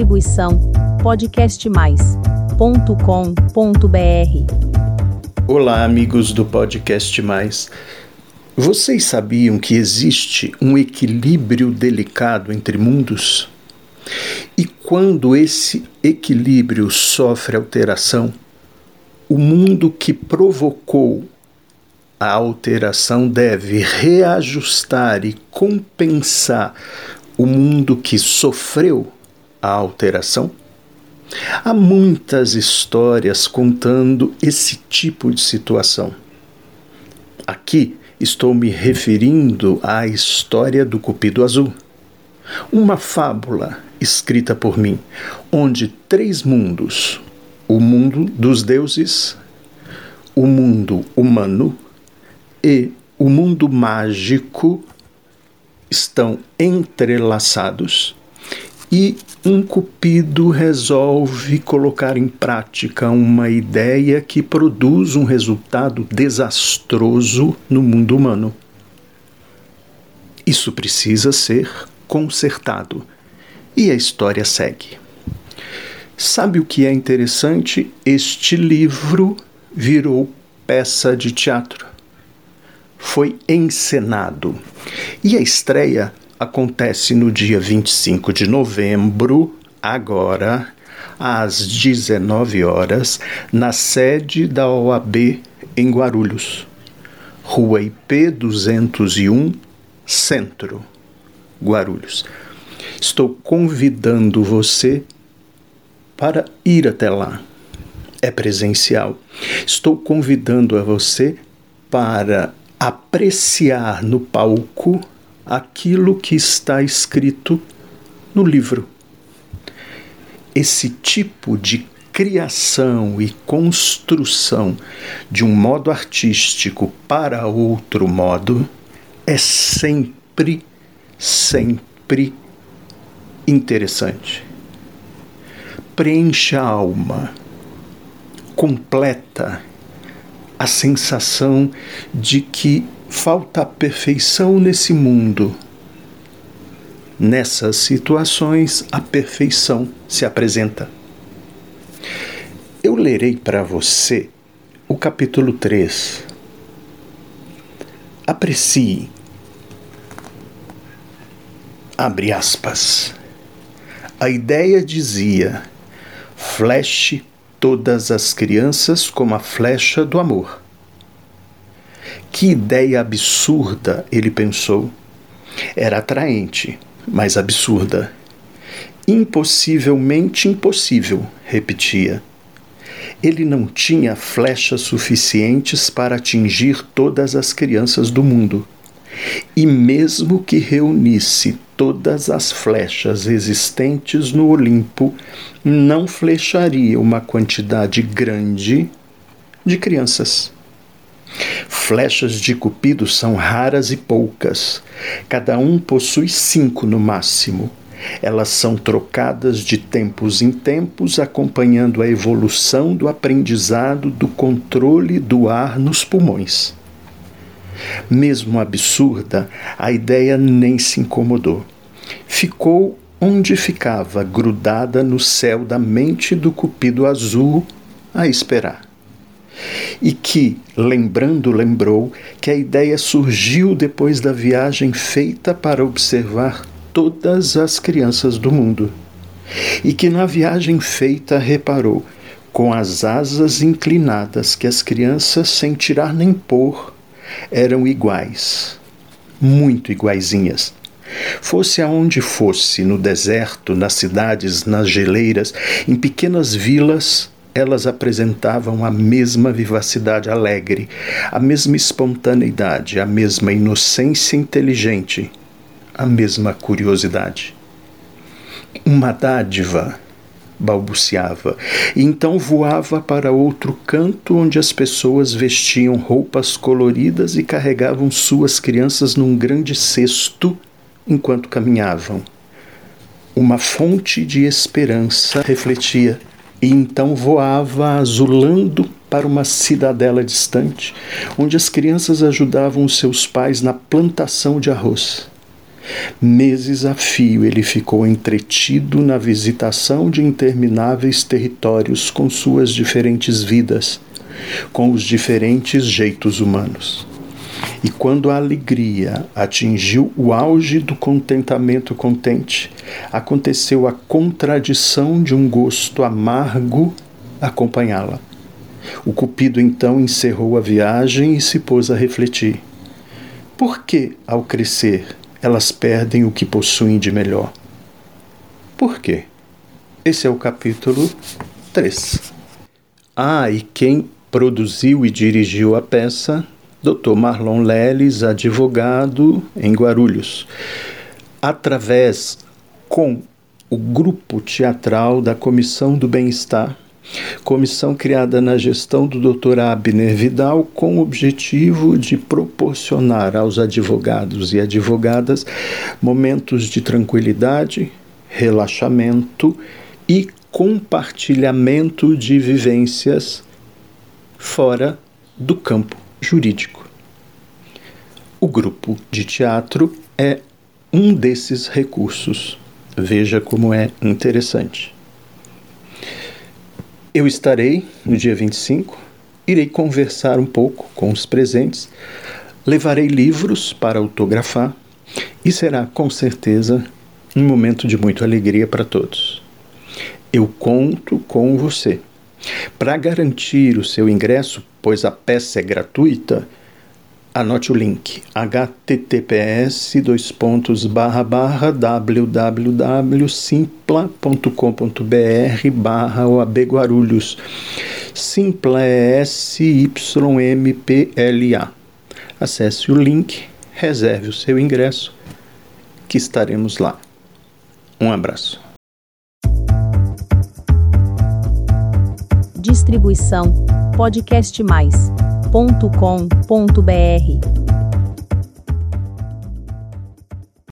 Distribuição podcastmais.com.br. Olá, amigos do Podcast Mais. Vocês sabiam que existe um equilíbrio delicado entre mundos? E quando esse equilíbrio sofre alteração, o mundo que provocou a alteração deve reajustar e compensar o mundo que sofreu a alteração? Há muitas histórias contando esse tipo de situação. Aqui estou me referindo à história do Cupido Azul, uma fábula escrita por mim, onde três mundos, o mundo dos deuses, o mundo humano e o mundo mágico, estão entrelaçados e um cupido resolve colocar em prática uma ideia que produz um resultado desastroso no mundo humano. Isso precisa ser consertado. E a história segue. Sabe o que é interessante? Este livro virou peça de teatro. Foi encenado. E a estreia acontece no dia 25 de novembro, agora, às 19 horas, na sede da OAB em Guarulhos, Rua IP 201, Centro, Guarulhos. Estou convidando você para ir até lá. É presencial. Estou convidando a você para apreciar no palco aquilo que está escrito no livro. Esse tipo de criação e construção de um modo artístico para outro modo é sempre, sempre interessante. Preenche a alma, completa a sensação de que falta perfeição nesse mundo. Nessas situações, a perfeição se apresenta. Eu lerei para você o capítulo 3. Aprecie. Abre aspas. A ideia dizia: fleche todas as crianças como a flecha do amor. Que ideia absurda, ele pensou. Era atraente, mas absurda. Impossivelmente impossível, repetia. Ele não tinha flechas suficientes para atingir todas as crianças do mundo. E mesmo que reunisse todas as flechas existentes no Olimpo, não flecharia uma quantidade grande de crianças. Flechas de cupido são raras e poucas. Cada um possui cinco no máximo. Elas são trocadas de tempos em tempos, acompanhando a evolução do aprendizado do controle do ar nos pulmões. Mesmo absurda, a ideia nem se incomodou. Ficou onde ficava, grudada no céu da mente do cupido azul, a esperar e que, lembrando, lembrou que a ideia surgiu depois da viagem feita para observar todas as crianças do mundo. E que na viagem feita reparou, com as asas inclinadas, que as crianças, sem tirar nem pôr, eram iguais, muito iguaizinhas. Fosse aonde fosse, no deserto, nas cidades, nas geleiras, em pequenas vilas, elas apresentavam a mesma vivacidade alegre, a mesma espontaneidade, a mesma inocência inteligente, a mesma curiosidade. Uma dádiva, balbuciava, e então voava para outro canto onde as pessoas vestiam roupas coloridas e carregavam suas crianças num grande cesto enquanto caminhavam. Uma fonte de esperança refletia e então voava azulando para uma cidadela distante, onde as crianças ajudavam os seus pais na plantação de arroz. Meses a fio ele ficou entretido na visitação de intermináveis territórios com suas diferentes vidas, com os diferentes jeitos humanos. E quando a alegria atingiu o auge do contentamento contente, aconteceu a contradição de um gosto amargo acompanhá-la. O Cupido então encerrou a viagem e se pôs a refletir. Por que, ao crescer, elas perdem o que possuem de melhor? Por quê? Esse é o capítulo 3. Ah, e quem produziu e dirigiu a peça Dr. Marlon Leles, advogado em Guarulhos, através com o grupo teatral da Comissão do Bem-Estar, comissão criada na gestão do Dr. Abner Vidal com o objetivo de proporcionar aos advogados e advogadas momentos de tranquilidade, relaxamento e compartilhamento de vivências fora do campo jurídico. O grupo de teatro é um desses recursos. Veja como é interessante. Eu estarei no dia 25, irei conversar um pouco com os presentes, levarei livros para autografar e será com certeza um momento de muita alegria para todos. Eu conto com você. Para garantir o seu ingresso, pois a peça é gratuita, anote o link https www.simpla.com.br barra OAB Guarulhos Simpla é S-Y-M-P-L-A Acesse o link, reserve o seu ingresso que estaremos lá. Um abraço. Distribuição podcastmais.com.br